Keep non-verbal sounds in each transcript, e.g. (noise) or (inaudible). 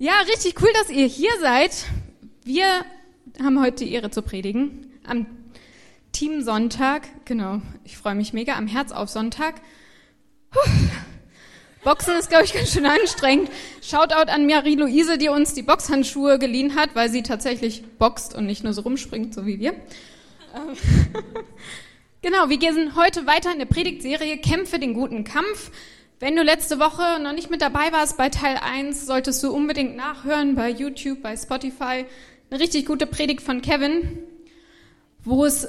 Ja, richtig cool, dass ihr hier seid. Wir haben heute die Ehre zu predigen am Team Sonntag. Genau, ich freue mich mega am Herz auf Sonntag. Puh. Boxen ist, glaube ich, ganz schön anstrengend. Shoutout an Marie-Louise, die uns die Boxhandschuhe geliehen hat, weil sie tatsächlich boxt und nicht nur so rumspringt, so wie wir. Ähm, (laughs) genau, wir gehen heute weiter in der Predigtserie Kämpfe den guten Kampf. Wenn du letzte Woche noch nicht mit dabei warst bei Teil 1, solltest du unbedingt nachhören bei YouTube, bei Spotify. Eine richtig gute Predigt von Kevin, wo es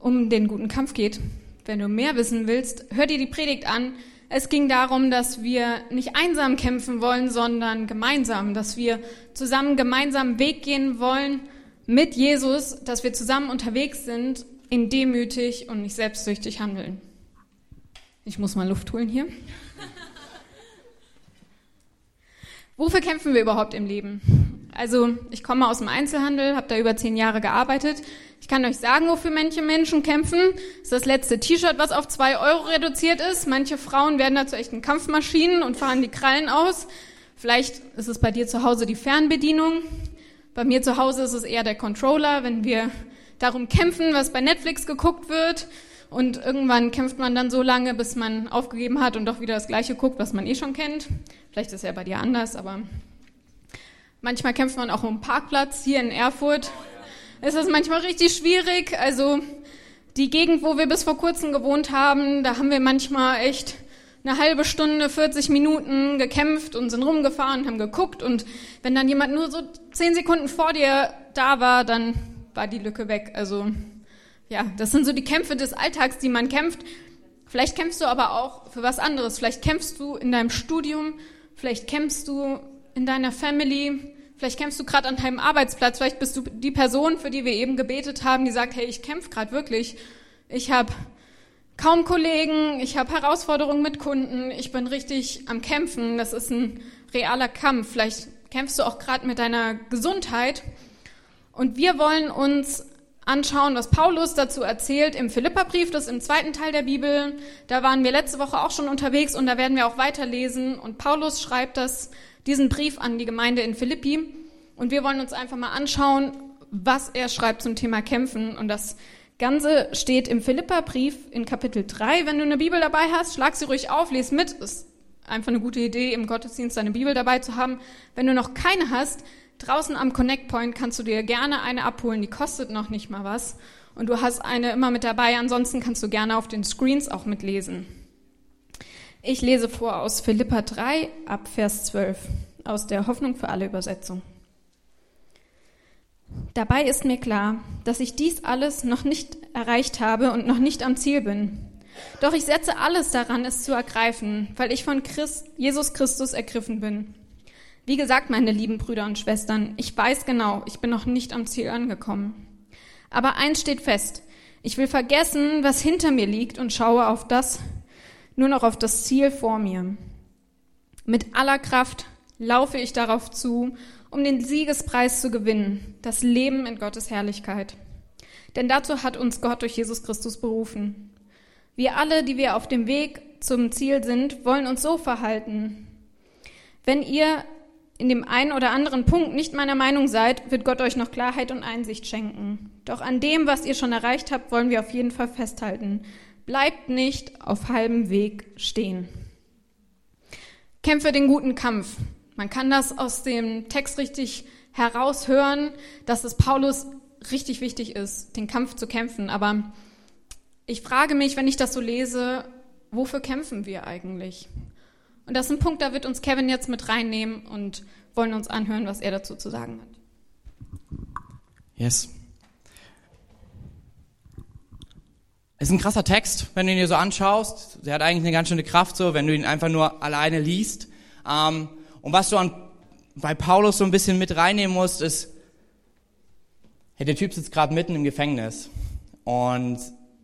um den guten Kampf geht. Wenn du mehr wissen willst, hör dir die Predigt an. Es ging darum, dass wir nicht einsam kämpfen wollen, sondern gemeinsam, dass wir zusammen gemeinsam Weg gehen wollen mit Jesus, dass wir zusammen unterwegs sind, in demütig und nicht selbstsüchtig handeln. Ich muss mal Luft holen hier. Wofür kämpfen wir überhaupt im Leben? Also ich komme aus dem Einzelhandel, habe da über zehn Jahre gearbeitet. Ich kann euch sagen, wofür manche Menschen kämpfen. Das ist das letzte T-Shirt, was auf zwei Euro reduziert ist. Manche Frauen werden dazu echten Kampfmaschinen und fahren die Krallen aus. Vielleicht ist es bei dir zu Hause die Fernbedienung. Bei mir zu Hause ist es eher der Controller, wenn wir darum kämpfen, was bei Netflix geguckt wird. Und irgendwann kämpft man dann so lange, bis man aufgegeben hat und doch wieder das Gleiche guckt, was man eh schon kennt. Vielleicht ist ja bei dir anders, aber manchmal kämpft man auch um einen Parkplatz hier in Erfurt. Es ist manchmal richtig schwierig. Also die Gegend, wo wir bis vor kurzem gewohnt haben, da haben wir manchmal echt eine halbe Stunde, 40 Minuten gekämpft und sind rumgefahren, haben geguckt und wenn dann jemand nur so zehn Sekunden vor dir da war, dann war die Lücke weg. Also ja, das sind so die Kämpfe des Alltags, die man kämpft. Vielleicht kämpfst du aber auch für was anderes. Vielleicht kämpfst du in deinem Studium, vielleicht kämpfst du in deiner Family, vielleicht kämpfst du gerade an deinem Arbeitsplatz, vielleicht bist du die Person, für die wir eben gebetet haben, die sagt, hey, ich kämpfe gerade wirklich. Ich habe kaum Kollegen, ich habe Herausforderungen mit Kunden, ich bin richtig am Kämpfen. Das ist ein realer Kampf. Vielleicht kämpfst du auch gerade mit deiner Gesundheit. Und wir wollen uns anschauen, was Paulus dazu erzählt im Philipperbrief, das ist im zweiten Teil der Bibel. Da waren wir letzte Woche auch schon unterwegs und da werden wir auch weiterlesen. Und Paulus schreibt das, diesen Brief an die Gemeinde in Philippi. Und wir wollen uns einfach mal anschauen, was er schreibt zum Thema Kämpfen. Und das Ganze steht im Philipperbrief in Kapitel 3. Wenn du eine Bibel dabei hast, schlag sie ruhig auf, lies mit. Ist einfach eine gute Idee, im Gottesdienst deine Bibel dabei zu haben. Wenn du noch keine hast, Draußen am Connect Point kannst du dir gerne eine abholen, die kostet noch nicht mal was. Und du hast eine immer mit dabei, ansonsten kannst du gerne auf den Screens auch mitlesen. Ich lese vor aus Philippa 3 ab Vers 12 aus der Hoffnung für alle Übersetzung. Dabei ist mir klar, dass ich dies alles noch nicht erreicht habe und noch nicht am Ziel bin. Doch ich setze alles daran, es zu ergreifen, weil ich von Christ, Jesus Christus ergriffen bin. Wie gesagt, meine lieben Brüder und Schwestern, ich weiß genau, ich bin noch nicht am Ziel angekommen. Aber eins steht fest. Ich will vergessen, was hinter mir liegt und schaue auf das, nur noch auf das Ziel vor mir. Mit aller Kraft laufe ich darauf zu, um den Siegespreis zu gewinnen, das Leben in Gottes Herrlichkeit. Denn dazu hat uns Gott durch Jesus Christus berufen. Wir alle, die wir auf dem Weg zum Ziel sind, wollen uns so verhalten. Wenn ihr in dem einen oder anderen Punkt nicht meiner Meinung seid, wird Gott euch noch Klarheit und Einsicht schenken. Doch an dem, was ihr schon erreicht habt, wollen wir auf jeden Fall festhalten. Bleibt nicht auf halbem Weg stehen. Kämpfe den guten Kampf. Man kann das aus dem Text richtig heraushören, dass es Paulus richtig wichtig ist, den Kampf zu kämpfen. Aber ich frage mich, wenn ich das so lese, wofür kämpfen wir eigentlich? Und das ist ein Punkt, da wird uns Kevin jetzt mit reinnehmen und wollen uns anhören, was er dazu zu sagen hat. Yes. Ist ein krasser Text, wenn du ihn dir so anschaust. Der hat eigentlich eine ganz schöne Kraft, so, wenn du ihn einfach nur alleine liest. Ähm, und was du an, bei Paulus so ein bisschen mit reinnehmen musst, ist, hey, der Typ sitzt gerade mitten im Gefängnis und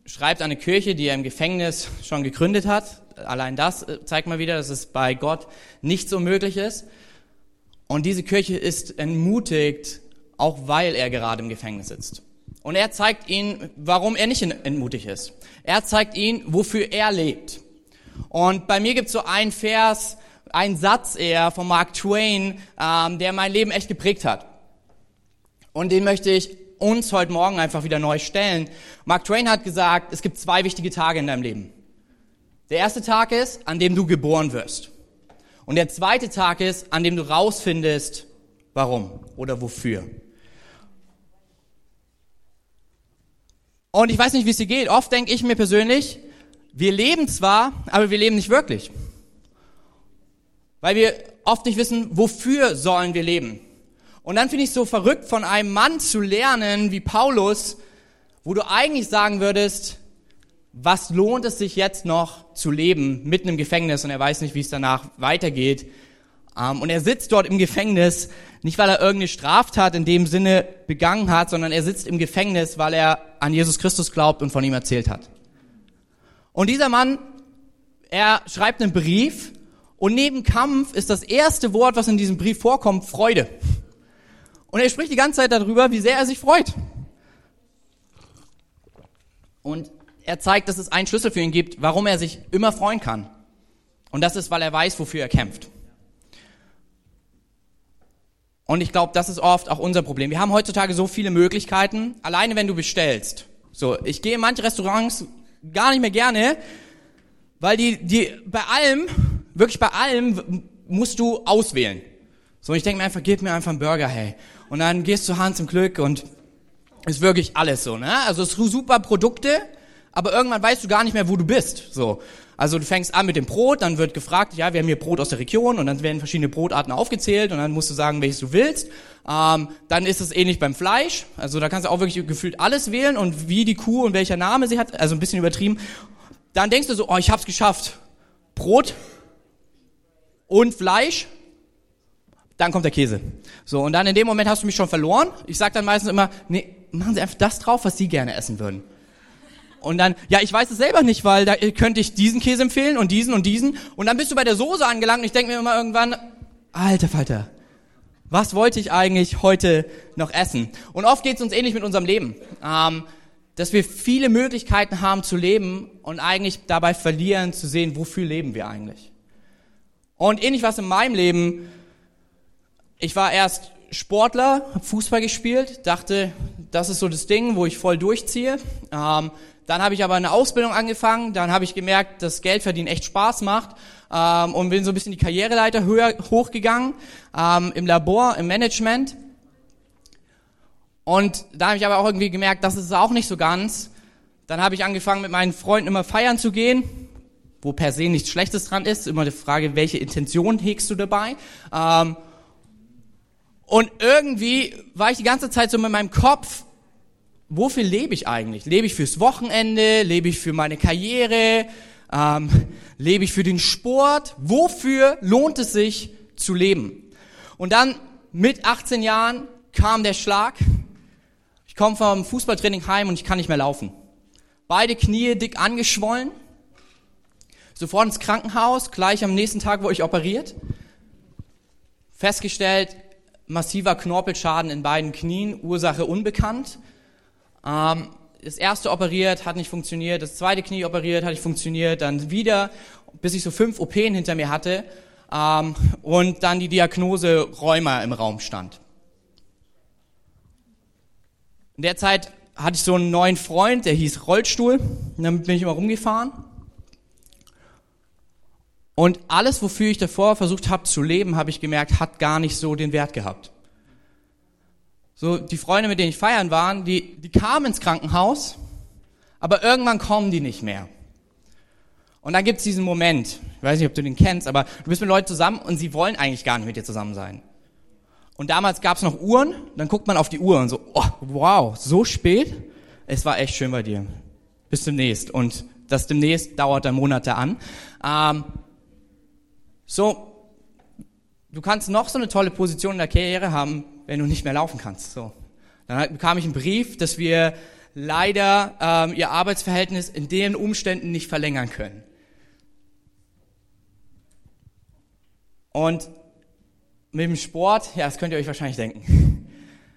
schreibt eine Kirche, die er im Gefängnis schon gegründet hat, allein das äh, zeigt mal wieder, dass es bei Gott nicht so möglich ist. Und diese Kirche ist entmutigt, auch weil er gerade im Gefängnis sitzt. Und er zeigt ihnen, warum er nicht entmutigt ist. Er zeigt ihnen, wofür er lebt. Und bei mir gibt es so einen Vers, ein Satz eher von Mark Twain, ähm, der mein Leben echt geprägt hat. Und den möchte ich uns heute Morgen einfach wieder neu stellen. Mark Twain hat gesagt, es gibt zwei wichtige Tage in deinem Leben. Der erste Tag ist, an dem du geboren wirst. Und der zweite Tag ist, an dem du rausfindest, warum oder wofür. Und ich weiß nicht, wie es dir geht. Oft denke ich mir persönlich, wir leben zwar, aber wir leben nicht wirklich. Weil wir oft nicht wissen, wofür sollen wir leben. Und dann finde ich es so verrückt, von einem Mann zu lernen wie Paulus, wo du eigentlich sagen würdest, was lohnt es sich jetzt noch zu leben mitten im Gefängnis und er weiß nicht, wie es danach weitergeht. Ähm, und er sitzt dort im Gefängnis, nicht weil er irgendeine Straftat in dem Sinne begangen hat, sondern er sitzt im Gefängnis, weil er an Jesus Christus glaubt und von ihm erzählt hat. Und dieser Mann, er schreibt einen Brief und neben Kampf ist das erste Wort, was in diesem Brief vorkommt, Freude. Und er spricht die ganze Zeit darüber, wie sehr er sich freut. Und er zeigt, dass es einen Schlüssel für ihn gibt, warum er sich immer freuen kann. Und das ist, weil er weiß, wofür er kämpft. Und ich glaube, das ist oft auch unser Problem. Wir haben heutzutage so viele Möglichkeiten, alleine wenn du bestellst. So, ich gehe in manche Restaurants gar nicht mehr gerne, weil die, die bei allem, wirklich bei allem musst du auswählen. So, ich denke mir einfach, gib mir einfach einen Burger, hey. Und dann gehst du Hans im Glück und ist wirklich alles so, ne? Also es sind super Produkte, aber irgendwann weißt du gar nicht mehr, wo du bist. So. Also du fängst an mit dem Brot, dann wird gefragt, ja, wir haben hier Brot aus der Region und dann werden verschiedene Brotarten aufgezählt und dann musst du sagen, welches du willst. Ähm, dann ist es ähnlich beim Fleisch, also da kannst du auch wirklich gefühlt alles wählen und wie die Kuh und welcher Name sie hat, also ein bisschen übertrieben. Dann denkst du so, oh, ich hab's geschafft. Brot und Fleisch dann kommt der Käse. So, und dann in dem Moment hast du mich schon verloren. Ich sag dann meistens immer, nee, machen Sie einfach das drauf, was Sie gerne essen würden. Und dann, ja, ich weiß es selber nicht, weil da könnte ich diesen Käse empfehlen und diesen und diesen. Und dann bist du bei der Soße angelangt und ich denke mir immer irgendwann, alter Falter, was wollte ich eigentlich heute noch essen? Und oft geht es uns ähnlich mit unserem Leben. Ähm, dass wir viele Möglichkeiten haben zu leben und eigentlich dabei verlieren zu sehen, wofür leben wir eigentlich. Und ähnlich was in meinem Leben ich war erst Sportler, habe Fußball gespielt, dachte, das ist so das Ding, wo ich voll durchziehe. Ähm, dann habe ich aber eine Ausbildung angefangen, dann habe ich gemerkt, dass Geldverdienen echt Spaß macht ähm, und bin so ein bisschen die Karriereleiter höher hochgegangen ähm, im Labor, im Management. Und da habe ich aber auch irgendwie gemerkt, das ist auch nicht so ganz. Dann habe ich angefangen, mit meinen Freunden immer feiern zu gehen, wo per se nichts Schlechtes dran ist. Immer die Frage, welche Intention hegst du dabei? Ähm, und irgendwie war ich die ganze Zeit so mit meinem Kopf, wofür lebe ich eigentlich? Lebe ich fürs Wochenende? Lebe ich für meine Karriere? Ähm, lebe ich für den Sport? Wofür lohnt es sich zu leben? Und dann mit 18 Jahren kam der Schlag. Ich komme vom Fußballtraining heim und ich kann nicht mehr laufen. Beide Knie dick angeschwollen. Sofort ins Krankenhaus, gleich am nächsten Tag wurde ich operiert. Festgestellt, massiver Knorpelschaden in beiden Knien, Ursache unbekannt. Ähm, das erste operiert, hat nicht funktioniert, das zweite Knie operiert, hat nicht funktioniert, dann wieder, bis ich so fünf OPen hinter mir hatte ähm, und dann die Diagnose Rheuma im Raum stand. In der Zeit hatte ich so einen neuen Freund, der hieß Rollstuhl, und damit bin ich immer rumgefahren. Und alles, wofür ich davor versucht habe zu leben, habe ich gemerkt, hat gar nicht so den Wert gehabt. So, die Freunde, mit denen ich feiern waren, die, die kamen ins Krankenhaus, aber irgendwann kommen die nicht mehr. Und dann gibt's diesen Moment, ich weiß nicht, ob du den kennst, aber du bist mit Leuten zusammen und sie wollen eigentlich gar nicht mit dir zusammen sein. Und damals gab's noch Uhren, dann guckt man auf die Uhr und so, oh, wow, so spät? Es war echt schön bei dir. Bis demnächst. Und das demnächst dauert dann Monate an. Ähm, so, du kannst noch so eine tolle Position in der Karriere haben, wenn du nicht mehr laufen kannst. So, dann bekam ich einen Brief, dass wir leider ähm, ihr Arbeitsverhältnis in den Umständen nicht verlängern können. Und mit dem Sport, ja, das könnt ihr euch wahrscheinlich denken.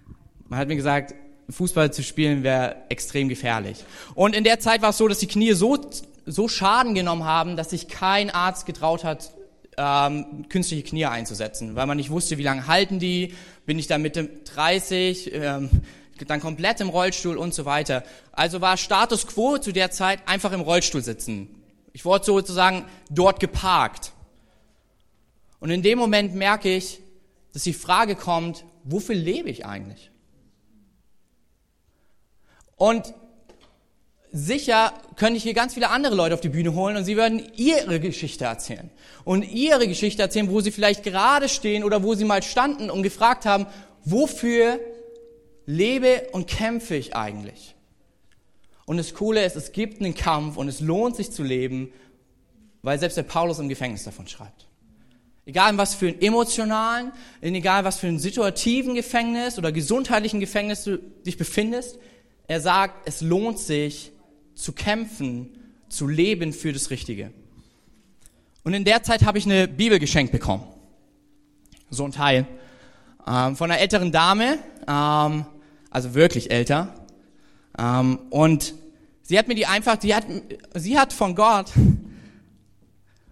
(laughs) Man hat mir gesagt, Fußball zu spielen wäre extrem gefährlich. Und in der Zeit war es so, dass die Knie so, so Schaden genommen haben, dass sich kein Arzt getraut hat, ähm, künstliche Knie einzusetzen, weil man nicht wusste, wie lange halten die, bin ich da Mitte 30, ähm, dann komplett im Rollstuhl und so weiter. Also war Status quo zu der Zeit einfach im Rollstuhl sitzen. Ich wurde sozusagen dort geparkt. Und in dem Moment merke ich, dass die Frage kommt, wofür lebe ich eigentlich? Und sicher könnte ich hier ganz viele andere Leute auf die Bühne holen und sie würden ihre Geschichte erzählen. Und ihre Geschichte erzählen, wo sie vielleicht gerade stehen oder wo sie mal standen und gefragt haben, wofür lebe und kämpfe ich eigentlich? Und das Coole ist, es gibt einen Kampf und es lohnt sich zu leben, weil selbst der Paulus im Gefängnis davon schreibt. Egal in was für einen emotionalen, in egal was für einen situativen Gefängnis oder gesundheitlichen Gefängnis du dich befindest, er sagt, es lohnt sich zu kämpfen, zu leben für das Richtige. Und in der Zeit habe ich eine Bibel geschenkt bekommen. So ein Teil. Ähm, von einer älteren Dame, ähm, also wirklich älter. Ähm, und sie hat mir die einfach, sie hat, sie hat von Gott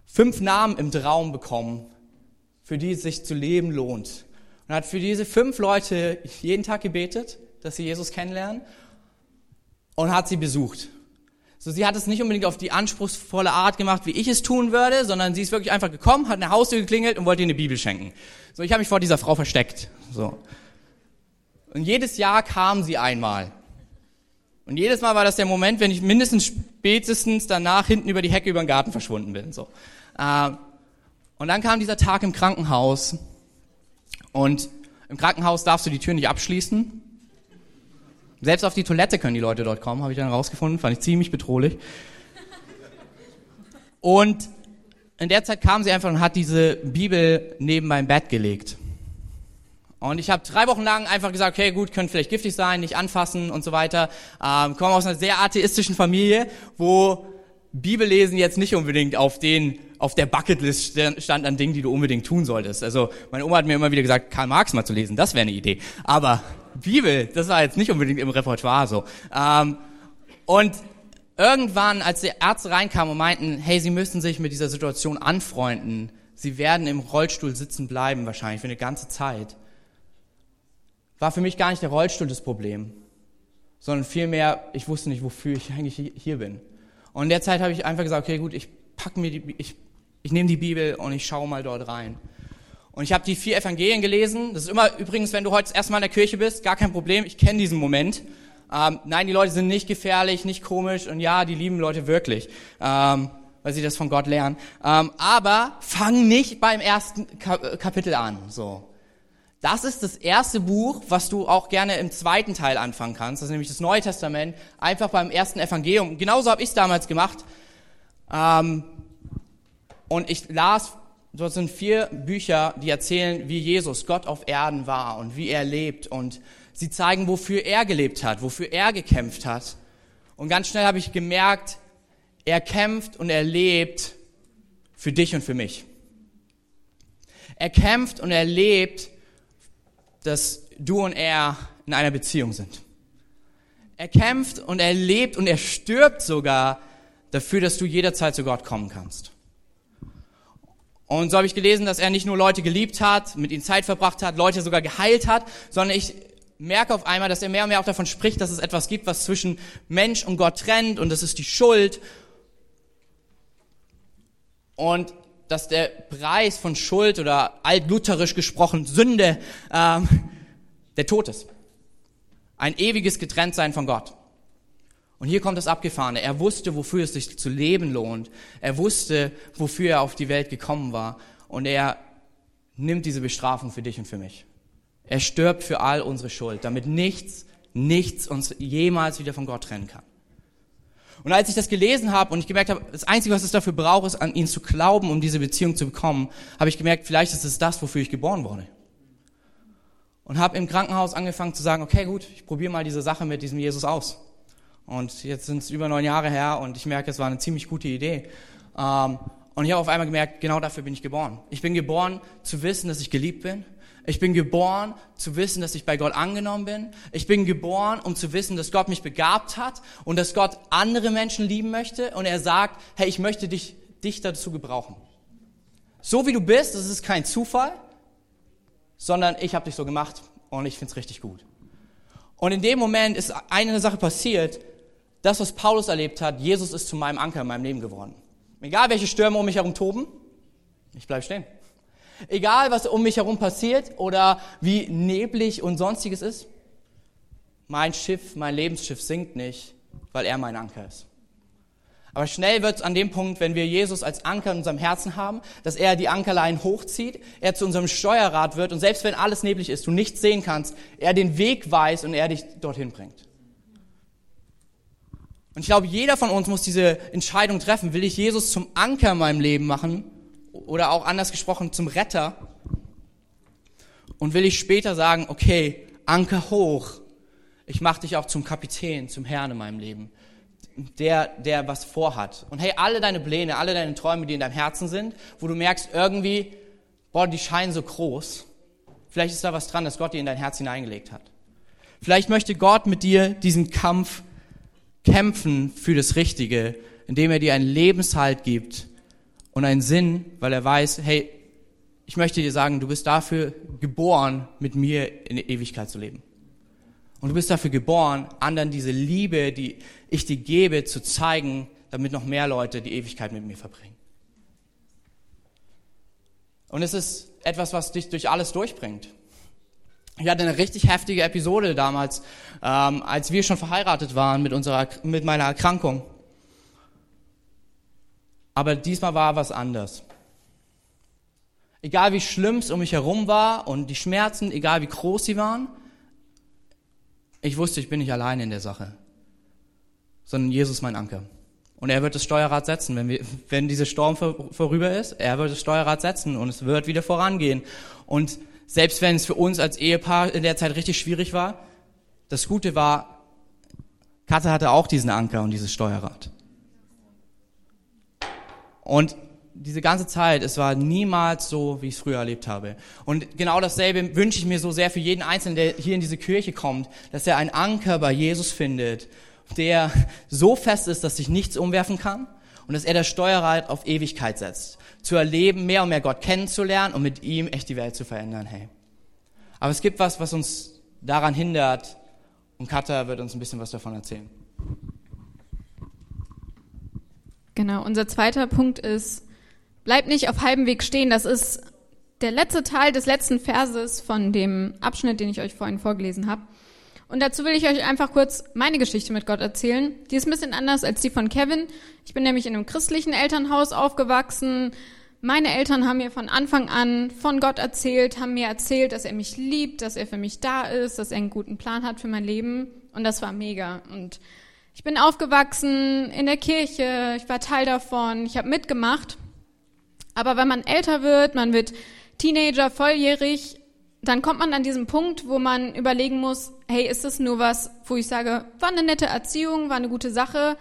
fünf Namen im Traum bekommen, für die es sich zu leben lohnt. Und hat für diese fünf Leute jeden Tag gebetet, dass sie Jesus kennenlernen und hat sie besucht. So, sie hat es nicht unbedingt auf die anspruchsvolle Art gemacht, wie ich es tun würde, sondern sie ist wirklich einfach gekommen, hat eine Haustür geklingelt und wollte ihr eine Bibel schenken. So, ich habe mich vor dieser Frau versteckt. So. Und jedes Jahr kam sie einmal. Und jedes Mal war das der Moment, wenn ich mindestens spätestens danach hinten über die Hecke über den Garten verschwunden bin. So. Ähm, und dann kam dieser Tag im Krankenhaus. Und im Krankenhaus darfst du die Tür nicht abschließen. Selbst auf die Toilette können die Leute dort kommen, habe ich dann rausgefunden, fand ich ziemlich bedrohlich. Und in der Zeit kam sie einfach und hat diese Bibel neben mein Bett gelegt. Und ich habe drei Wochen lang einfach gesagt, okay, gut, könnte vielleicht giftig sein, nicht anfassen und so weiter. Ähm, komme aus einer sehr atheistischen Familie, wo Bibellesen jetzt nicht unbedingt auf den auf der Bucketlist stand an Dingen, die du unbedingt tun solltest. Also meine Oma hat mir immer wieder gesagt, Karl Marx mal zu lesen, das wäre eine Idee. Aber Bibel, das war jetzt nicht unbedingt im Repertoire so. Ähm, und irgendwann, als die Ärzte reinkamen und meinten, hey, sie müssen sich mit dieser Situation anfreunden, sie werden im Rollstuhl sitzen bleiben wahrscheinlich für eine ganze Zeit, war für mich gar nicht der Rollstuhl das Problem, sondern vielmehr, ich wusste nicht, wofür ich eigentlich hier bin. Und in der Zeit habe ich einfach gesagt, okay, gut, ich pack mir die, ich, ich nehme die Bibel und ich schaue mal dort rein. Und ich habe die vier Evangelien gelesen. Das ist immer übrigens, wenn du heute das erste Mal in der Kirche bist, gar kein Problem. Ich kenne diesen Moment. Ähm, nein, die Leute sind nicht gefährlich, nicht komisch und ja, die lieben Leute wirklich, ähm, weil sie das von Gott lernen. Ähm, aber fang nicht beim ersten Kapitel an. So, das ist das erste Buch, was du auch gerne im zweiten Teil anfangen kannst. Das ist nämlich das Neue Testament. Einfach beim ersten Evangelium. Genauso habe ich es damals gemacht. Ähm, und ich las Dort sind vier Bücher, die erzählen, wie Jesus Gott auf Erden war und wie er lebt. Und sie zeigen, wofür er gelebt hat, wofür er gekämpft hat. Und ganz schnell habe ich gemerkt, er kämpft und er lebt für dich und für mich. Er kämpft und er lebt, dass du und er in einer Beziehung sind. Er kämpft und er lebt und er stirbt sogar dafür, dass du jederzeit zu Gott kommen kannst. Und so habe ich gelesen, dass er nicht nur Leute geliebt hat, mit ihnen Zeit verbracht hat, Leute sogar geheilt hat, sondern ich merke auf einmal, dass er mehr und mehr auch davon spricht, dass es etwas gibt, was zwischen Mensch und Gott trennt und das ist die Schuld. Und dass der Preis von Schuld oder altlutherisch gesprochen Sünde ähm, der Tod ist. Ein ewiges Getrenntsein von Gott. Und hier kommt das Abgefahrene. Er wusste, wofür es sich zu leben lohnt. Er wusste, wofür er auf die Welt gekommen war. Und er nimmt diese Bestrafung für dich und für mich. Er stirbt für all unsere Schuld, damit nichts, nichts uns jemals wieder von Gott trennen kann. Und als ich das gelesen habe und ich gemerkt habe, das Einzige, was es dafür braucht, ist an ihn zu glauben, um diese Beziehung zu bekommen, habe ich gemerkt, vielleicht ist es das, wofür ich geboren wurde. Und habe im Krankenhaus angefangen zu sagen, okay, gut, ich probiere mal diese Sache mit diesem Jesus aus. Und jetzt sind es über neun Jahre her und ich merke, es war eine ziemlich gute Idee. Ähm, und ich habe auf einmal gemerkt, genau dafür bin ich geboren. Ich bin geboren zu wissen, dass ich geliebt bin. Ich bin geboren zu wissen, dass ich bei Gott angenommen bin. Ich bin geboren, um zu wissen, dass Gott mich begabt hat und dass Gott andere Menschen lieben möchte. Und er sagt, hey, ich möchte dich, dich dazu gebrauchen. so wie du bist, das ist kein Zufall, sondern ich habe dich so gemacht und ich find's richtig gut. Und in dem Moment ist eine Sache passiert, das, was Paulus erlebt hat, Jesus ist zu meinem Anker in meinem Leben geworden. Egal welche Stürme um mich herum toben, ich bleib stehen. Egal was um mich herum passiert oder wie neblig und sonstiges ist, mein Schiff, mein Lebensschiff sinkt nicht, weil er mein Anker ist. Aber schnell wird es an dem Punkt, wenn wir Jesus als Anker in unserem Herzen haben, dass er die Ankerlein hochzieht, er zu unserem Steuerrad wird und selbst wenn alles neblig ist, du nichts sehen kannst, er den Weg weiß und er dich dorthin bringt. Und ich glaube, jeder von uns muss diese Entscheidung treffen. Will ich Jesus zum Anker in meinem Leben machen oder auch anders gesprochen zum Retter? Und will ich später sagen, okay, Anker hoch, ich mache dich auch zum Kapitän, zum Herrn in meinem Leben der, der was vorhat. Und hey, alle deine Pläne, alle deine Träume, die in deinem Herzen sind, wo du merkst irgendwie, boah, die scheinen so groß. Vielleicht ist da was dran, dass Gott dir in dein Herz hineingelegt hat. Vielleicht möchte Gott mit dir diesen Kampf kämpfen für das Richtige, indem er dir einen Lebenshalt gibt und einen Sinn, weil er weiß, hey, ich möchte dir sagen, du bist dafür geboren, mit mir in Ewigkeit zu leben. Und du bist dafür geboren, anderen diese Liebe, die ich dir gebe, zu zeigen, damit noch mehr Leute die Ewigkeit mit mir verbringen. Und es ist etwas, was dich durch alles durchbringt. Ich hatte eine richtig heftige Episode damals, ähm, als wir schon verheiratet waren mit, unserer, mit meiner Erkrankung. Aber diesmal war was anders. Egal wie schlimm es um mich herum war und die Schmerzen, egal wie groß sie waren, ich wusste, ich bin nicht allein in der Sache, sondern Jesus mein Anker. Und er wird das Steuerrad setzen, wenn, wir, wenn dieser Sturm vor, vorüber ist. Er wird das Steuerrad setzen und es wird wieder vorangehen. Und selbst wenn es für uns als Ehepaar in der Zeit richtig schwierig war, das Gute war, Katha hatte auch diesen Anker und dieses Steuerrad. Und diese ganze Zeit, es war niemals so, wie ich es früher erlebt habe. Und genau dasselbe wünsche ich mir so sehr für jeden Einzelnen, der hier in diese Kirche kommt, dass er einen Anker bei Jesus findet, der so fest ist, dass sich nichts umwerfen kann und dass er das Steuerrad auf Ewigkeit setzt. Zu erleben, mehr und mehr Gott kennenzulernen und mit ihm echt die Welt zu verändern, hey. Aber es gibt was, was uns daran hindert und Katha wird uns ein bisschen was davon erzählen. Genau, unser zweiter Punkt ist, Bleibt nicht auf halbem Weg stehen. Das ist der letzte Teil des letzten Verses von dem Abschnitt, den ich euch vorhin vorgelesen habe. Und dazu will ich euch einfach kurz meine Geschichte mit Gott erzählen. Die ist ein bisschen anders als die von Kevin. Ich bin nämlich in einem christlichen Elternhaus aufgewachsen. Meine Eltern haben mir von Anfang an von Gott erzählt, haben mir erzählt, dass er mich liebt, dass er für mich da ist, dass er einen guten Plan hat für mein Leben. Und das war mega. Und ich bin aufgewachsen in der Kirche, ich war Teil davon, ich habe mitgemacht. Aber wenn man älter wird, man wird Teenager, volljährig, dann kommt man an diesem Punkt, wo man überlegen muss, hey, ist das nur was, wo ich sage, war eine nette Erziehung, war eine gute Sache,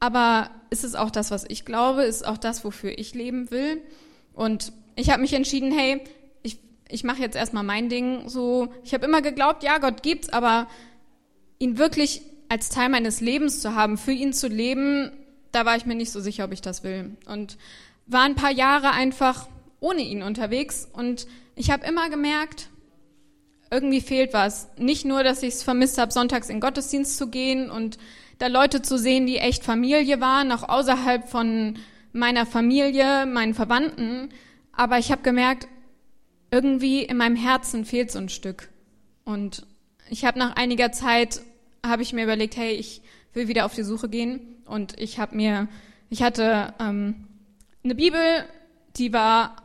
aber ist es auch das, was ich glaube, ist auch das, wofür ich leben will? Und ich habe mich entschieden, hey, ich, ich mache jetzt erstmal mein Ding so. Ich habe immer geglaubt, ja, Gott gibt's, aber ihn wirklich als Teil meines Lebens zu haben, für ihn zu leben, da war ich mir nicht so sicher, ob ich das will. Und war ein paar Jahre einfach ohne ihn unterwegs und ich habe immer gemerkt, irgendwie fehlt was. Nicht nur, dass ich es vermisst habe, sonntags in Gottesdienst zu gehen und da Leute zu sehen, die echt Familie waren, auch außerhalb von meiner Familie, meinen Verwandten, aber ich habe gemerkt, irgendwie in meinem Herzen fehlt so ein Stück. Und ich habe nach einiger Zeit habe ich mir überlegt, hey, ich will wieder auf die Suche gehen und ich habe mir, ich hatte ähm, eine Bibel, die war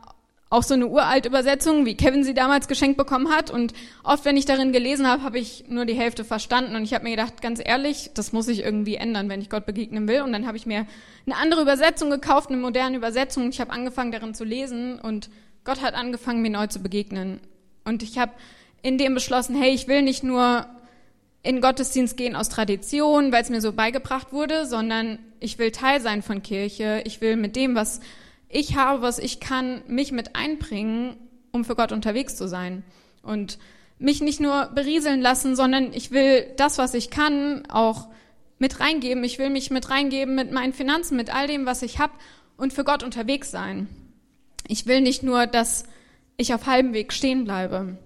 auch so eine uralt Übersetzung, wie Kevin sie damals geschenkt bekommen hat. Und oft, wenn ich darin gelesen habe, habe ich nur die Hälfte verstanden. Und ich habe mir gedacht, ganz ehrlich, das muss ich irgendwie ändern, wenn ich Gott begegnen will. Und dann habe ich mir eine andere Übersetzung gekauft, eine moderne Übersetzung. Ich habe angefangen, darin zu lesen. Und Gott hat angefangen, mir neu zu begegnen. Und ich habe in dem beschlossen, hey, ich will nicht nur in Gottesdienst gehen aus Tradition, weil es mir so beigebracht wurde, sondern ich will Teil sein von Kirche. Ich will mit dem, was ich habe, was ich kann, mich mit einbringen, um für Gott unterwegs zu sein. Und mich nicht nur berieseln lassen, sondern ich will das, was ich kann, auch mit reingeben. Ich will mich mit reingeben mit meinen Finanzen, mit all dem, was ich habe und für Gott unterwegs sein. Ich will nicht nur, dass ich auf halbem Weg stehen bleibe,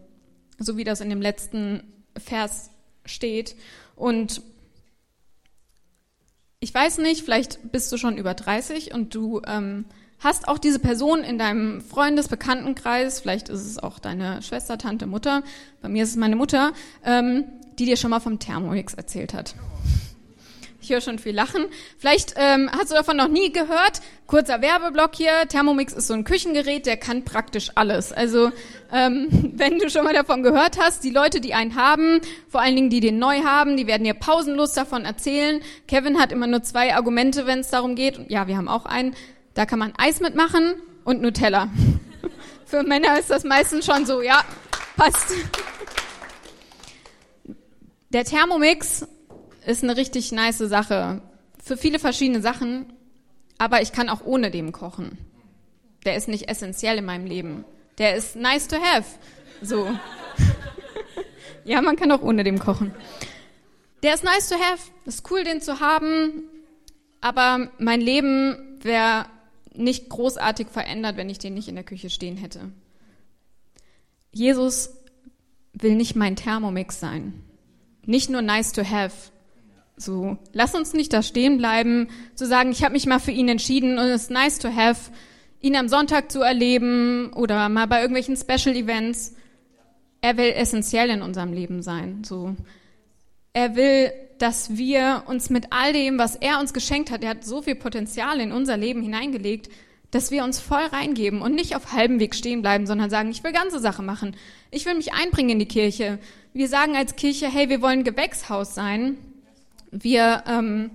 so wie das in dem letzten Vers steht. Und ich weiß nicht, vielleicht bist du schon über 30 und du ähm, hast auch diese Person in deinem Freundesbekanntenkreis, vielleicht ist es auch deine Schwester, Tante, Mutter, bei mir ist es meine Mutter, ähm, die dir schon mal vom Thermomix erzählt hat. Ich höre schon viel Lachen. Vielleicht ähm, hast du davon noch nie gehört. Kurzer Werbeblock hier. Thermomix ist so ein Küchengerät, der kann praktisch alles. Also ähm, (laughs) wenn du schon mal davon gehört hast, die Leute, die einen haben, vor allen Dingen die den neu haben, die werden dir pausenlos davon erzählen. Kevin hat immer nur zwei Argumente, wenn es darum geht. Ja, wir haben auch einen. Da kann man Eis mitmachen und Nutella. (laughs) Für Männer ist das meistens schon so, ja, passt. Der Thermomix ist eine richtig nice Sache. Für viele verschiedene Sachen. Aber ich kann auch ohne dem kochen. Der ist nicht essentiell in meinem Leben. Der ist nice to have. So. (laughs) ja, man kann auch ohne dem kochen. Der ist nice to have. Ist cool, den zu haben. Aber mein Leben wäre nicht großartig verändert, wenn ich den nicht in der Küche stehen hätte. Jesus will nicht mein Thermomix sein. Nicht nur nice to have. So, lass uns nicht da stehen bleiben, zu sagen, ich habe mich mal für ihn entschieden und es ist nice to have, ihn am Sonntag zu erleben oder mal bei irgendwelchen Special Events. Er will essentiell in unserem Leben sein. So, er will, dass wir uns mit all dem, was er uns geschenkt hat, er hat so viel Potenzial in unser Leben hineingelegt, dass wir uns voll reingeben und nicht auf halbem Weg stehen bleiben, sondern sagen, ich will ganze Sache machen. Ich will mich einbringen in die Kirche. Wir sagen als Kirche, hey, wir wollen Gewächshaus sein wir ähm,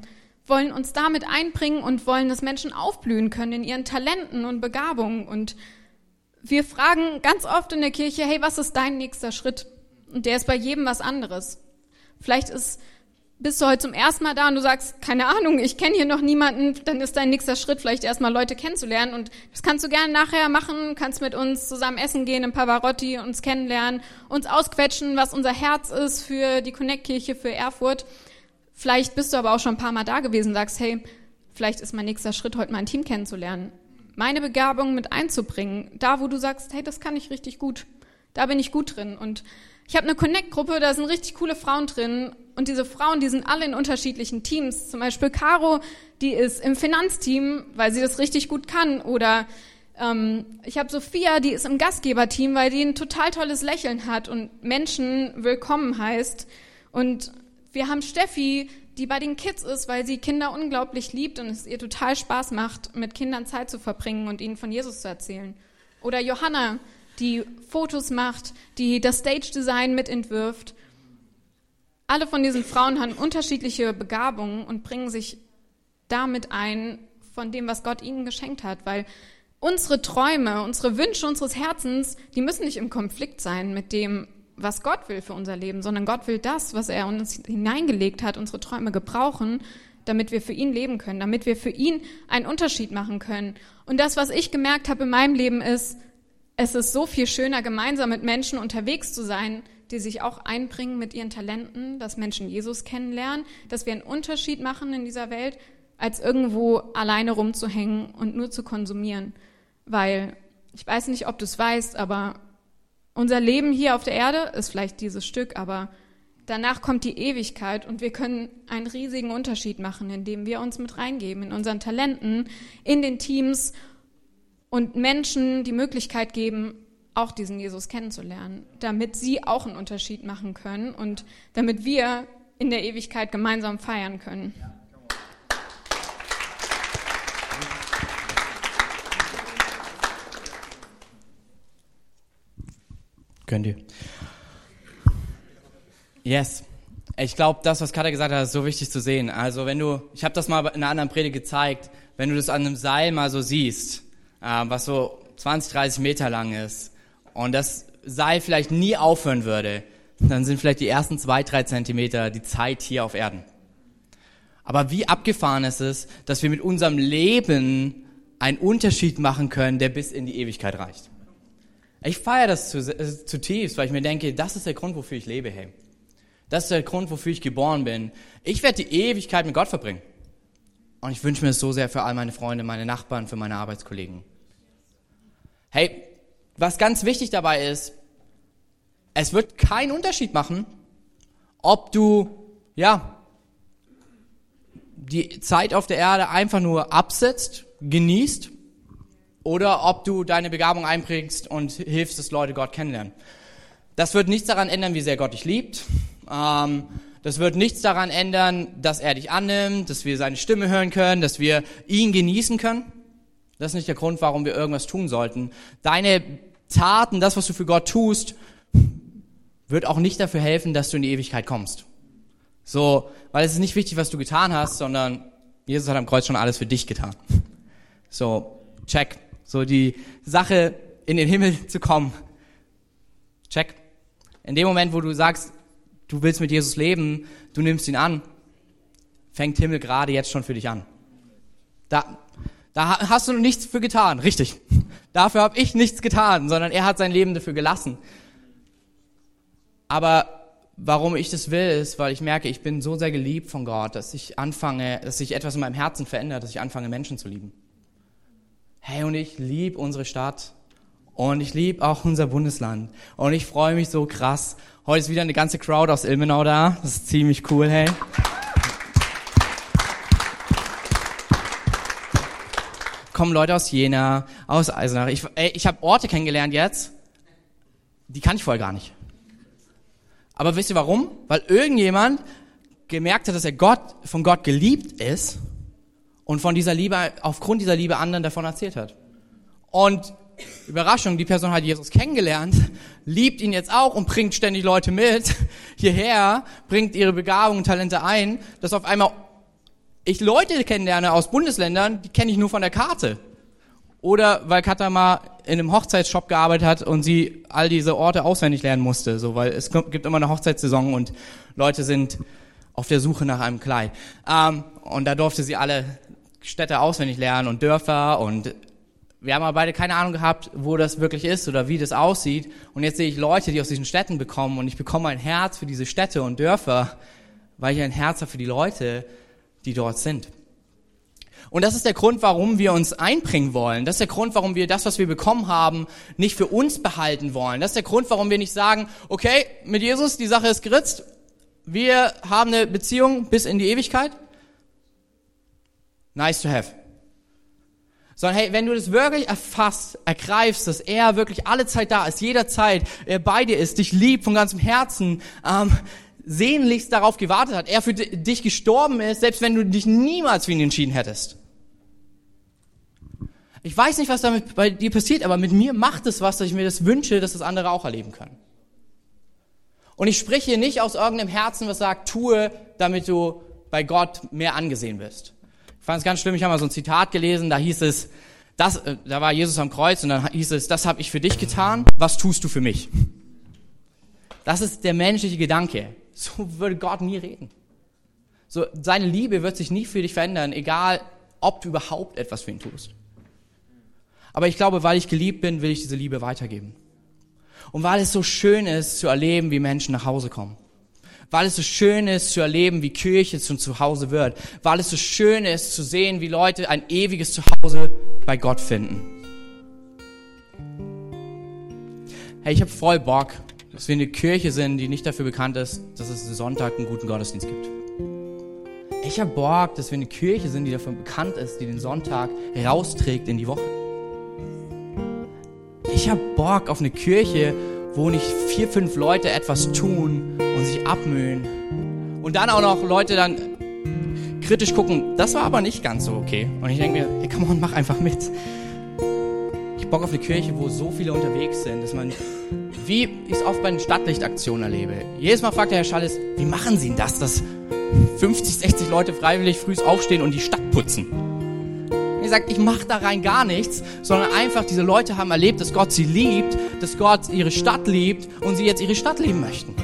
wollen uns damit einbringen und wollen, dass Menschen aufblühen können in ihren Talenten und Begabungen. Und wir fragen ganz oft in der Kirche, hey, was ist dein nächster Schritt? Und der ist bei jedem was anderes. Vielleicht ist, bist du heute zum ersten Mal da und du sagst, keine Ahnung, ich kenne hier noch niemanden, dann ist dein nächster Schritt vielleicht erstmal Leute kennenzulernen. Und das kannst du gerne nachher machen, kannst mit uns zusammen essen gehen im Pavarotti, uns kennenlernen, uns ausquetschen, was unser Herz ist für die Connect-Kirche, für Erfurt. Vielleicht bist du aber auch schon ein paar Mal da gewesen sagst, hey, vielleicht ist mein nächster Schritt, heute mal ein Team kennenzulernen. Meine Begabung mit einzubringen, da wo du sagst, hey, das kann ich richtig gut. Da bin ich gut drin. Und ich habe eine Connect-Gruppe, da sind richtig coole Frauen drin. Und diese Frauen, die sind alle in unterschiedlichen Teams. Zum Beispiel Caro, die ist im Finanzteam, weil sie das richtig gut kann. Oder ähm, ich habe Sophia, die ist im Gastgeberteam, weil die ein total tolles Lächeln hat und Menschen willkommen heißt. Und wir haben Steffi, die bei den Kids ist, weil sie Kinder unglaublich liebt und es ihr total Spaß macht, mit Kindern Zeit zu verbringen und ihnen von Jesus zu erzählen. Oder Johanna, die Fotos macht, die das Stage-Design mitentwirft. Alle von diesen Frauen haben unterschiedliche Begabungen und bringen sich damit ein von dem, was Gott ihnen geschenkt hat, weil unsere Träume, unsere Wünsche unseres Herzens, die müssen nicht im Konflikt sein mit dem, was Gott will für unser Leben, sondern Gott will das, was er uns hineingelegt hat, unsere Träume gebrauchen, damit wir für ihn leben können, damit wir für ihn einen Unterschied machen können. Und das, was ich gemerkt habe in meinem Leben, ist, es ist so viel schöner, gemeinsam mit Menschen unterwegs zu sein, die sich auch einbringen mit ihren Talenten, dass Menschen Jesus kennenlernen, dass wir einen Unterschied machen in dieser Welt, als irgendwo alleine rumzuhängen und nur zu konsumieren. Weil ich weiß nicht, ob du es weißt, aber unser Leben hier auf der Erde ist vielleicht dieses Stück, aber danach kommt die Ewigkeit und wir können einen riesigen Unterschied machen, indem wir uns mit reingeben in unseren Talenten, in den Teams und Menschen die Möglichkeit geben, auch diesen Jesus kennenzulernen, damit sie auch einen Unterschied machen können und damit wir in der Ewigkeit gemeinsam feiern können. Könnt ihr. Yes. Ich glaube, das, was Katja gesagt hat, ist so wichtig zu sehen. Also wenn du, ich habe das mal in einer anderen Predigt gezeigt, wenn du das an einem Seil mal so siehst, was so 20, 30 Meter lang ist und das Seil vielleicht nie aufhören würde, dann sind vielleicht die ersten zwei, drei Zentimeter die Zeit hier auf Erden. Aber wie abgefahren ist es, dass wir mit unserem Leben einen Unterschied machen können, der bis in die Ewigkeit reicht. Ich feiere das äh, zutiefst, weil ich mir denke, das ist der Grund, wofür ich lebe, hey. Das ist der Grund, wofür ich geboren bin. Ich werde die Ewigkeit mit Gott verbringen. Und ich wünsche mir es so sehr für all meine Freunde, meine Nachbarn, für meine Arbeitskollegen. Hey, was ganz wichtig dabei ist, es wird keinen Unterschied machen, ob du, ja, die Zeit auf der Erde einfach nur absetzt, genießt, oder ob du deine Begabung einbringst und hilfst, dass Leute Gott kennenlernen. Das wird nichts daran ändern, wie sehr Gott dich liebt. Ähm, das wird nichts daran ändern, dass er dich annimmt, dass wir seine Stimme hören können, dass wir ihn genießen können. Das ist nicht der Grund, warum wir irgendwas tun sollten. Deine Taten, das, was du für Gott tust, wird auch nicht dafür helfen, dass du in die Ewigkeit kommst. So, weil es ist nicht wichtig, was du getan hast, sondern Jesus hat am Kreuz schon alles für dich getan. So, check. So die Sache, in den Himmel zu kommen. Check. In dem Moment, wo du sagst, du willst mit Jesus leben, du nimmst ihn an, fängt Himmel gerade jetzt schon für dich an. Da, da hast du nichts für getan, richtig. (laughs) Dafür habe ich nichts getan, sondern er hat sein Leben dafür gelassen. Aber warum ich das will, ist, weil ich merke, ich bin so sehr geliebt von Gott, dass ich anfange, dass sich etwas in meinem Herzen verändert, dass ich anfange, Menschen zu lieben. Hey, und ich liebe unsere Stadt. Und ich liebe auch unser Bundesland. Und ich freue mich so krass. Heute ist wieder eine ganze Crowd aus Ilmenau da. Das ist ziemlich cool, hey. Kommen Leute aus Jena, aus Eisenach. Ich, ey, ich habe Orte kennengelernt jetzt, die kann ich vorher gar nicht. Aber wisst ihr warum? Weil irgendjemand gemerkt hat, dass er Gott, von Gott geliebt ist und von dieser Liebe, aufgrund dieser Liebe anderen davon erzählt hat. Und Überraschung, die Person hat Jesus kennengelernt, liebt ihn jetzt auch und bringt ständig Leute mit (laughs) hierher, bringt ihre Begabung und Talente ein, dass auf einmal ich Leute kennenlerne aus Bundesländern, die kenne ich nur von der Karte. Oder weil Katha mal in einem Hochzeitsshop gearbeitet hat und sie all diese Orte auswendig lernen musste, so weil es gibt immer eine Hochzeitssaison und Leute sind auf der Suche nach einem Kleid. Ähm, und da durfte sie alle Städte auswendig lernen und Dörfer und wir haben aber beide keine Ahnung gehabt, wo das wirklich ist oder wie das aussieht. Und jetzt sehe ich Leute, die aus diesen Städten bekommen und ich bekomme ein Herz für diese Städte und Dörfer, weil ich ein Herz habe für die Leute, die dort sind. Und das ist der Grund, warum wir uns einbringen wollen. Das ist der Grund, warum wir das, was wir bekommen haben, nicht für uns behalten wollen. Das ist der Grund, warum wir nicht sagen, okay, mit Jesus, die Sache ist geritzt. Wir haben eine Beziehung bis in die Ewigkeit. Nice to have sondern hey, wenn du das wirklich erfasst, ergreifst, dass er wirklich alle Zeit da ist, jederzeit er bei dir ist, dich liebt von ganzem Herzen, ähm, sehnlichst darauf gewartet hat, er für dich gestorben ist, selbst wenn du dich niemals für ihn entschieden hättest. Ich weiß nicht, was damit bei dir passiert, aber mit mir macht es was, dass ich mir das wünsche, dass das andere auch erleben können. Und ich spreche hier nicht aus irgendeinem Herzen, was sagt, tue, damit du bei Gott mehr angesehen wirst. Ich fand es ganz schlimm, ich habe mal so ein Zitat gelesen, da hieß es, das, äh, da war Jesus am Kreuz und dann hieß es, das habe ich für dich getan, was tust du für mich? Das ist der menschliche Gedanke. So würde Gott nie reden. So, seine Liebe wird sich nie für dich verändern, egal ob du überhaupt etwas für ihn tust. Aber ich glaube, weil ich geliebt bin, will ich diese Liebe weitergeben. Und weil es so schön ist zu erleben, wie Menschen nach Hause kommen weil es so schön ist zu erleben, wie Kirche zum Zuhause wird, weil es so schön ist zu sehen, wie Leute ein ewiges Zuhause bei Gott finden. Hey, ich habe voll Bock, dass wir eine Kirche sind, die nicht dafür bekannt ist, dass es Sonntag einen guten Gottesdienst gibt. Ich habe Bock, dass wir eine Kirche sind, die dafür bekannt ist, die den Sonntag rausträgt in die Woche. Ich habe Bock auf eine Kirche, wo nicht vier, fünf Leute etwas tun und sich abmühen. Und dann auch noch Leute dann kritisch gucken, das war aber nicht ganz so okay. Und ich denke mir, hey, come on, mach einfach mit. Ich bock auf eine Kirche, wo so viele unterwegs sind, dass man, wie ich es oft bei den Stadtlichtaktionen erlebe. Jedes Mal fragt der Herr Schalles, wie machen Sie denn das, dass 50, 60 Leute freiwillig früh aufstehen und die Stadt putzen? Er sagt, ich mache da rein gar nichts, sondern einfach diese Leute haben erlebt, dass Gott sie liebt, dass Gott ihre Stadt liebt und sie jetzt ihre Stadt lieben möchten.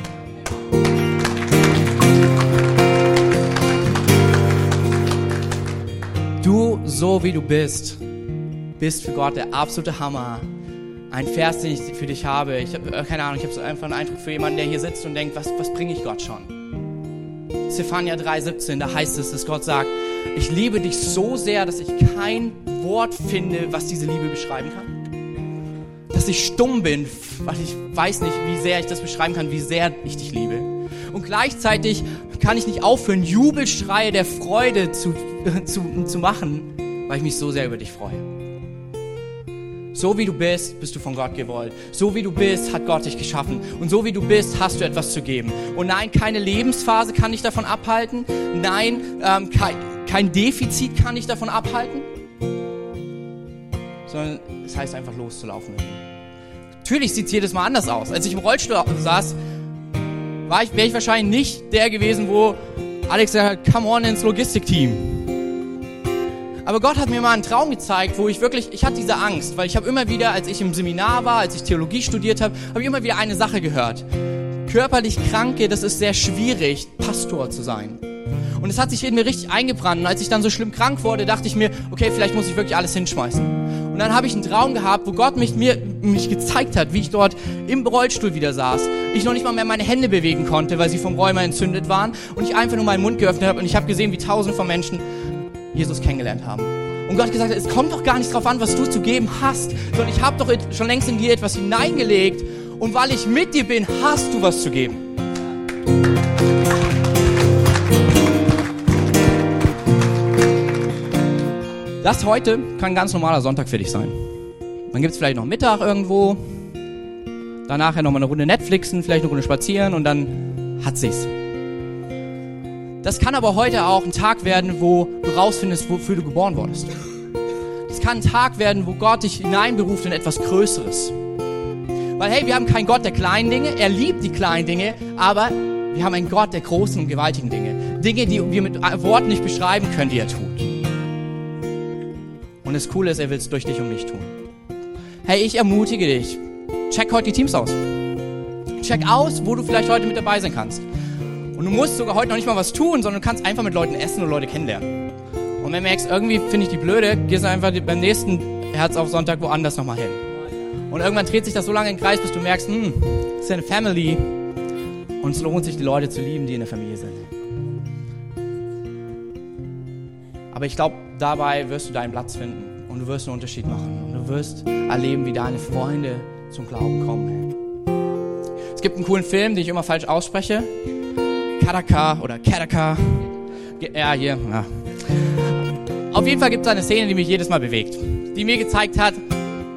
Du, so wie du bist, bist für Gott der absolute Hammer. Ein Vers, den ich für dich habe. Ich habe äh, keine Ahnung, ich habe so einfach einen Eindruck für jemanden, der hier sitzt und denkt, was, was bringe ich Gott schon? Zephania 3,17, da heißt es, dass Gott sagt, ich liebe dich so sehr, dass ich kein Wort finde, was diese Liebe beschreiben kann. dass ich stumm bin, weil ich weiß nicht, wie sehr ich das beschreiben kann, wie sehr ich dich liebe. Und gleichzeitig kann ich nicht aufhören, Jubelschreie der Freude zu, (laughs) zu, zu machen, weil ich mich so sehr über dich freue. So wie du bist, bist du von Gott gewollt. So wie du bist, hat Gott dich geschaffen. Und so wie du bist, hast du etwas zu geben. Und nein, keine Lebensphase kann dich davon abhalten. Nein, ähm, kein, kein Defizit kann dich davon abhalten. Sondern es heißt einfach loszulaufen. Natürlich sieht es jedes Mal anders aus. Als ich im Rollstuhl saß, ich, wäre ich wahrscheinlich nicht der gewesen, wo Alex sagt, come on ins Logistikteam aber Gott hat mir mal einen Traum gezeigt, wo ich wirklich, ich hatte diese Angst, weil ich habe immer wieder, als ich im Seminar war, als ich Theologie studiert habe, habe ich immer wieder eine Sache gehört. Körperlich Kranke, das ist sehr schwierig, Pastor zu sein. Und es hat sich in mir richtig eingebrannt. Und als ich dann so schlimm krank wurde, dachte ich mir, okay, vielleicht muss ich wirklich alles hinschmeißen. Und dann habe ich einen Traum gehabt, wo Gott mich, mir, mich gezeigt hat, wie ich dort im Rollstuhl wieder saß. Ich noch nicht mal mehr meine Hände bewegen konnte, weil sie vom Rheuma entzündet waren. Und ich einfach nur meinen Mund geöffnet habe und ich habe gesehen, wie tausende von Menschen Jesus kennengelernt haben. Und Gott gesagt hat, es kommt doch gar nicht darauf an, was du zu geben hast, sondern ich habe doch schon längst in dir etwas hineingelegt und weil ich mit dir bin, hast du was zu geben. Das heute kann ein ganz normaler Sonntag für dich sein. Dann gibt es vielleicht noch Mittag irgendwo, danach ja noch mal eine Runde Netflixen, vielleicht eine Runde spazieren und dann hat sich's. Das kann aber heute auch ein Tag werden, wo du rausfindest, wofür du geboren wurdest. Das kann ein Tag werden, wo Gott dich hineinberuft in etwas Größeres. Weil hey, wir haben keinen Gott der kleinen Dinge, er liebt die kleinen Dinge, aber wir haben einen Gott der großen und gewaltigen Dinge. Dinge, die wir mit Worten nicht beschreiben können, die er tut. Und das Coole ist, er will es durch dich und mich tun. Hey, ich ermutige dich. Check heute die Teams aus. Check aus, wo du vielleicht heute mit dabei sein kannst. Und du musst sogar heute noch nicht mal was tun, sondern du kannst einfach mit Leuten essen und Leute kennenlernen. Und wenn du merkst, irgendwie finde ich die blöde, gehst du einfach beim nächsten Herz auf Sonntag woanders nochmal hin. Und irgendwann dreht sich das so lange im Kreis, bis du merkst, hm, ist eine Family. Und es lohnt sich, die Leute zu lieben, die in der Familie sind. Aber ich glaube, dabei wirst du deinen Platz finden. Und du wirst einen Unterschied machen. Und du wirst erleben, wie deine Freunde zum Glauben kommen. Es gibt einen coolen Film, den ich immer falsch ausspreche. Karaka oder Karaka. Ja, hier. Ja. Auf jeden Fall gibt es eine Szene, die mich jedes Mal bewegt. Die mir gezeigt hat,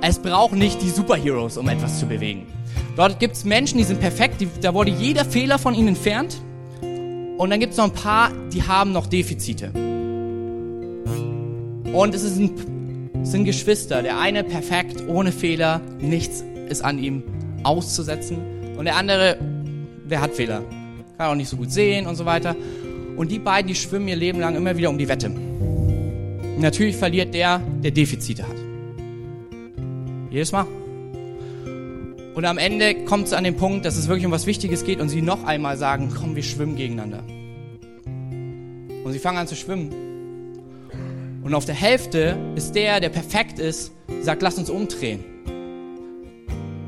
es braucht nicht die Superheroes, um etwas zu bewegen. Dort gibt es Menschen, die sind perfekt, die, da wurde jeder Fehler von ihnen entfernt. Und dann gibt es noch ein paar, die haben noch Defizite. Und es, ein, sind Geschwister. Der eine perfekt, ohne Fehler, nichts ist an ihm auszusetzen. Und der andere, der hat Fehler kann auch nicht so gut sehen und so weiter. Und die beiden, die schwimmen ihr Leben lang immer wieder um die Wette. Und natürlich verliert der, der Defizite hat. Jedes Mal. Und am Ende kommt es an den Punkt, dass es wirklich um was Wichtiges geht und sie noch einmal sagen, komm, wir schwimmen gegeneinander. Und sie fangen an zu schwimmen. Und auf der Hälfte ist der, der perfekt ist, sagt, lass uns umdrehen.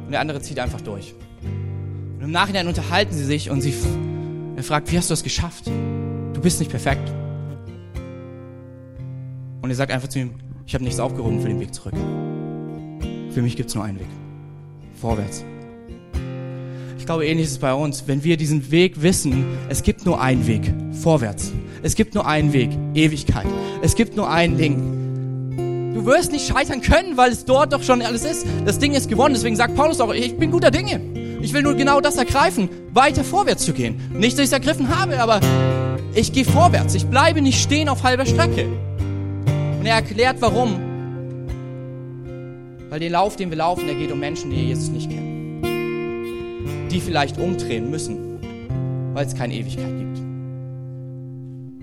Und der andere zieht einfach durch. Und im Nachhinein unterhalten sie sich und sie er fragt, wie hast du das geschafft? Du bist nicht perfekt. Und er sagt einfach zu ihm, ich habe nichts aufgehoben für den Weg zurück. Für mich gibt es nur einen Weg. Vorwärts. Ich glaube, ähnlich ist es bei uns. Wenn wir diesen Weg wissen, es gibt nur einen Weg. Vorwärts. Es gibt nur einen Weg. Ewigkeit. Es gibt nur ein Ding. Du wirst nicht scheitern können, weil es dort doch schon alles ist. Das Ding ist gewonnen. Deswegen sagt Paulus auch, ich bin guter Dinge. Ich will nur genau das ergreifen, weiter vorwärts zu gehen. Nicht, dass ich es ergriffen habe, aber ich gehe vorwärts. Ich bleibe nicht stehen auf halber Strecke. Und er erklärt, warum. Weil der Lauf, den wir laufen, der geht um Menschen, die Jesus nicht kennen. Die vielleicht umdrehen müssen, weil es keine Ewigkeit gibt.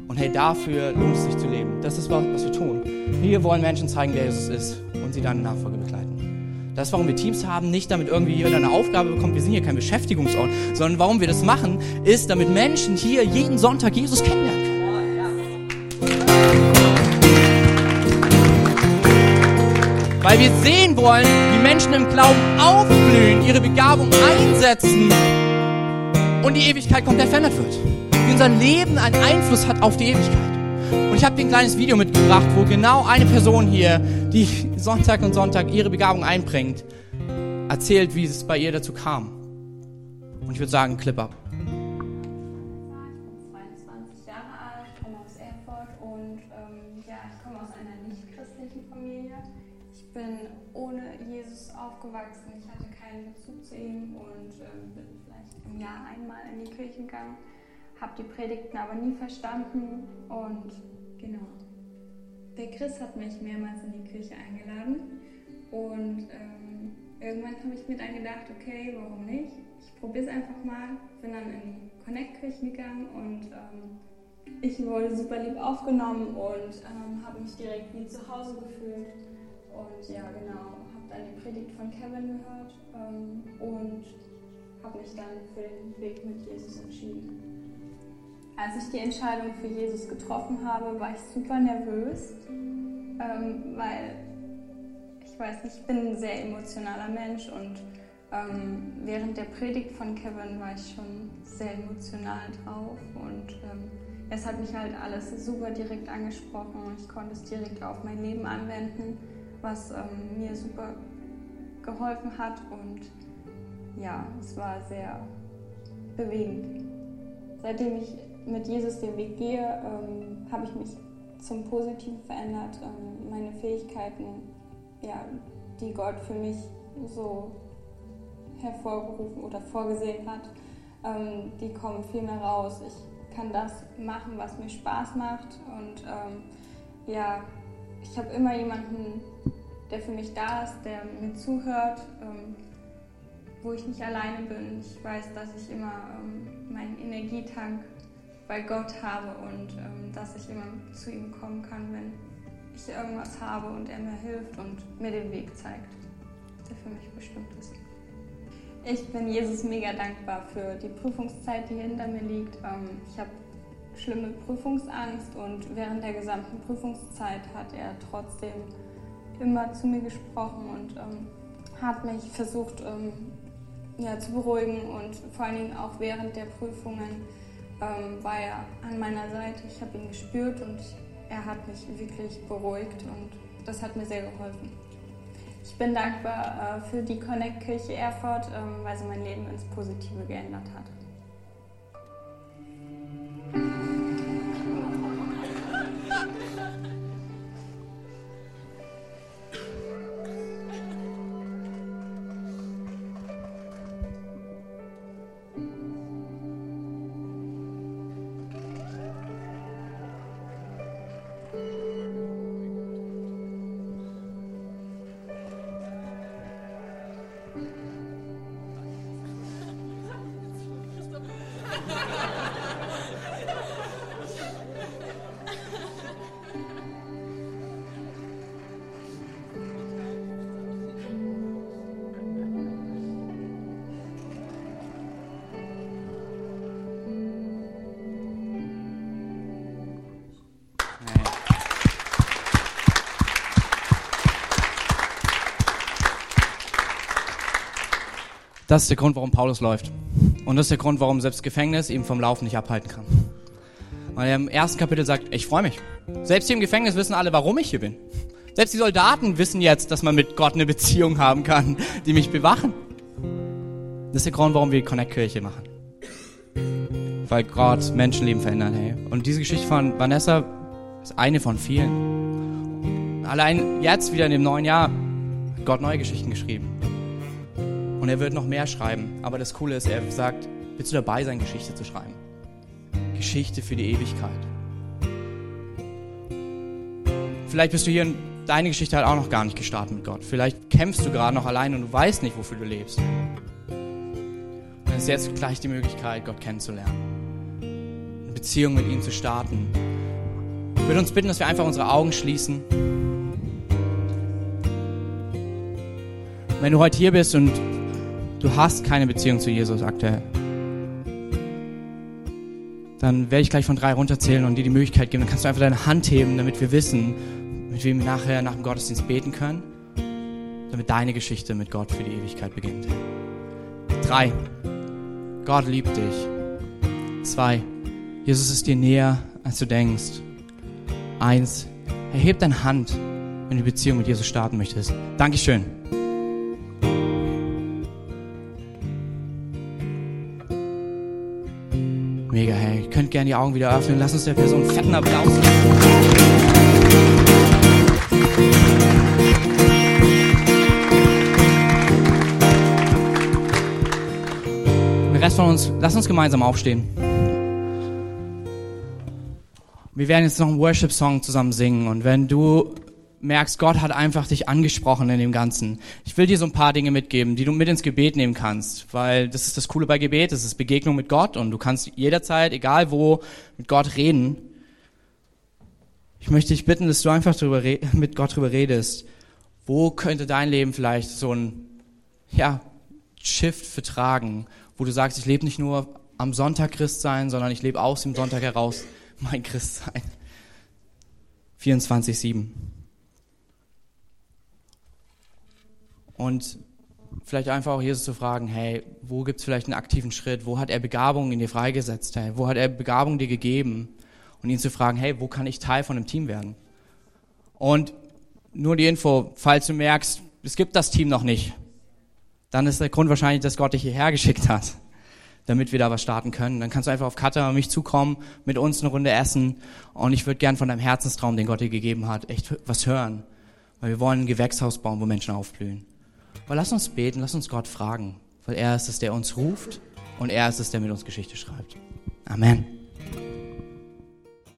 Und hey, dafür lohnt es sich zu leben. Das ist, was wir tun. Wir wollen Menschen zeigen, wer Jesus ist und sie dann Nachfolge begleiten. Das warum wir Teams haben, nicht damit irgendwie jeder eine Aufgabe bekommt, wir sind hier kein Beschäftigungsort, sondern warum wir das machen, ist, damit Menschen hier jeden Sonntag Jesus kennenlernen können. Weil wir sehen wollen, wie Menschen im Glauben aufblühen, ihre Begabung einsetzen und die Ewigkeit komplett verändert wird. Wie unser Leben einen Einfluss hat auf die Ewigkeit. Und ich habe dir ein kleines Video mitgebracht, wo genau eine Person hier, die Sonntag und Sonntag ihre Begabung einbringt, erzählt, wie es bei ihr dazu kam. Und ich würde sagen, Clip ab. Ich bin 22 Jahre alt, komme aus Erfurt und ja, ich komme aus einer nicht-christlichen Familie. Ich bin ohne Jesus aufgewachsen. Ich hatte keinen Bezug zu ihm und ähm, bin vielleicht im Jahr einmal in die Kirche gegangen, habe die Predigten aber nie verstanden und genau. Der Chris hat mich mehrmals in die Kirche eingeladen und ähm, irgendwann habe ich mir dann gedacht, okay, warum nicht? Ich probiere es einfach mal. Bin dann in die Connect-Kirche gegangen und ähm, ich wurde super lieb aufgenommen und ähm, habe mich direkt wie zu Hause gefühlt. Und ja, genau, habe dann die Predigt von Kevin gehört ähm, und habe mich dann für den Weg mit Jesus entschieden. Als ich die Entscheidung für Jesus getroffen habe, war ich super nervös, ähm, weil ich weiß nicht, ich bin ein sehr emotionaler Mensch und ähm, während der Predigt von Kevin war ich schon sehr emotional drauf und ähm, es hat mich halt alles super direkt angesprochen und ich konnte es direkt auf mein Leben anwenden, was ähm, mir super geholfen hat und ja, es war sehr bewegend. Seitdem ich mit Jesus den Weg gehe, ähm, habe ich mich zum Positiven verändert. Ähm, meine Fähigkeiten, ja, die Gott für mich so hervorgerufen oder vorgesehen hat, ähm, die kommen viel mehr raus. Ich kann das machen, was mir Spaß macht und ähm, ja, ich habe immer jemanden, der für mich da ist, der mir zuhört, ähm, wo ich nicht alleine bin. Ich weiß, dass ich immer ähm, meinen Energietank bei Gott habe und ähm, dass ich immer zu ihm kommen kann, wenn ich irgendwas habe und er mir hilft und mir den Weg zeigt, der für mich bestimmt ist. Ich bin Jesus mega dankbar für die Prüfungszeit, die hinter mir liegt. Ähm, ich habe schlimme Prüfungsangst und während der gesamten Prüfungszeit hat er trotzdem immer zu mir gesprochen und ähm, hat mich versucht ähm, ja, zu beruhigen und vor allen Dingen auch während der Prüfungen ähm, war er an meiner Seite. Ich habe ihn gespürt und er hat mich wirklich beruhigt und das hat mir sehr geholfen. Ich bin dankbar äh, für die Connect Kirche Erfurt, ähm, weil sie mein Leben ins Positive geändert hat. Das ist der Grund, warum Paulus läuft. Und das ist der Grund, warum selbst Gefängnis ihm vom Laufen nicht abhalten kann. Weil er im ersten Kapitel sagt, ich freue mich. Selbst hier im Gefängnis wissen alle, warum ich hier bin. Selbst die Soldaten wissen jetzt, dass man mit Gott eine Beziehung haben kann, die mich bewachen. Das ist der Grund, warum wir Connect-Kirche machen. Weil Gott Menschenleben verändert, hey. Und diese Geschichte von Vanessa ist eine von vielen. Allein jetzt, wieder in dem neuen Jahr, hat Gott neue Geschichten geschrieben. Und er wird noch mehr schreiben. Aber das Coole ist, er sagt, willst du dabei sein, Geschichte zu schreiben? Geschichte für die Ewigkeit. Vielleicht bist du hier und deine Geschichte hat auch noch gar nicht gestartet mit Gott. Vielleicht kämpfst du gerade noch allein und du weißt nicht, wofür du lebst. Und es ist jetzt gleich die Möglichkeit, Gott kennenzulernen. Eine Beziehung mit ihm zu starten. Ich würde uns bitten, dass wir einfach unsere Augen schließen. Wenn du heute hier bist und du hast keine Beziehung zu Jesus aktuell, dann werde ich gleich von drei runterzählen und dir die Möglichkeit geben. Dann kannst du einfach deine Hand heben, damit wir wissen, mit wem wir nachher nach dem Gottesdienst beten können, damit deine Geschichte mit Gott für die Ewigkeit beginnt. Drei. Gott liebt dich. Zwei. Jesus ist dir näher, als du denkst. Eins. Erheb deine Hand, wenn du die Beziehung mit Jesus starten möchtest. Dankeschön. Mega, hey. Ihr könnt gerne die Augen wieder öffnen. Lass uns der Person einen fetten Applaus Den Rest von uns, lass uns gemeinsam aufstehen. Wir werden jetzt noch einen Worship-Song zusammen singen und wenn du merkst, Gott hat einfach dich angesprochen in dem Ganzen. Ich will dir so ein paar Dinge mitgeben, die du mit ins Gebet nehmen kannst, weil das ist das Coole bei Gebet, das ist Begegnung mit Gott und du kannst jederzeit, egal wo, mit Gott reden. Ich möchte dich bitten, dass du einfach drüber (laughs) mit Gott drüber redest. Wo könnte dein Leben vielleicht so ein, ja, Shift vertragen, wo du sagst, ich lebe nicht nur am Sonntag Christ sein, sondern ich lebe aus dem Sonntag heraus mein Christ sein. (laughs) 24-7. Und vielleicht einfach auch Jesus zu fragen, hey, wo gibt es vielleicht einen aktiven Schritt? Wo hat er Begabung in dir freigesetzt? Hey, wo hat er Begabung dir gegeben? Und ihn zu fragen, hey, wo kann ich Teil von einem Team werden? Und nur die Info, falls du merkst, es gibt das Team noch nicht, dann ist der Grund wahrscheinlich, dass Gott dich hierher geschickt hat, damit wir da was starten können. Dann kannst du einfach auf Katha und mich zukommen, mit uns eine Runde essen und ich würde gern von deinem Herzenstraum, den Gott dir gegeben hat, echt was hören. Weil wir wollen ein Gewächshaus bauen, wo Menschen aufblühen. Aber lass uns beten, lass uns Gott fragen, weil er ist es, der uns ruft und er ist es, der mit uns Geschichte schreibt. Amen.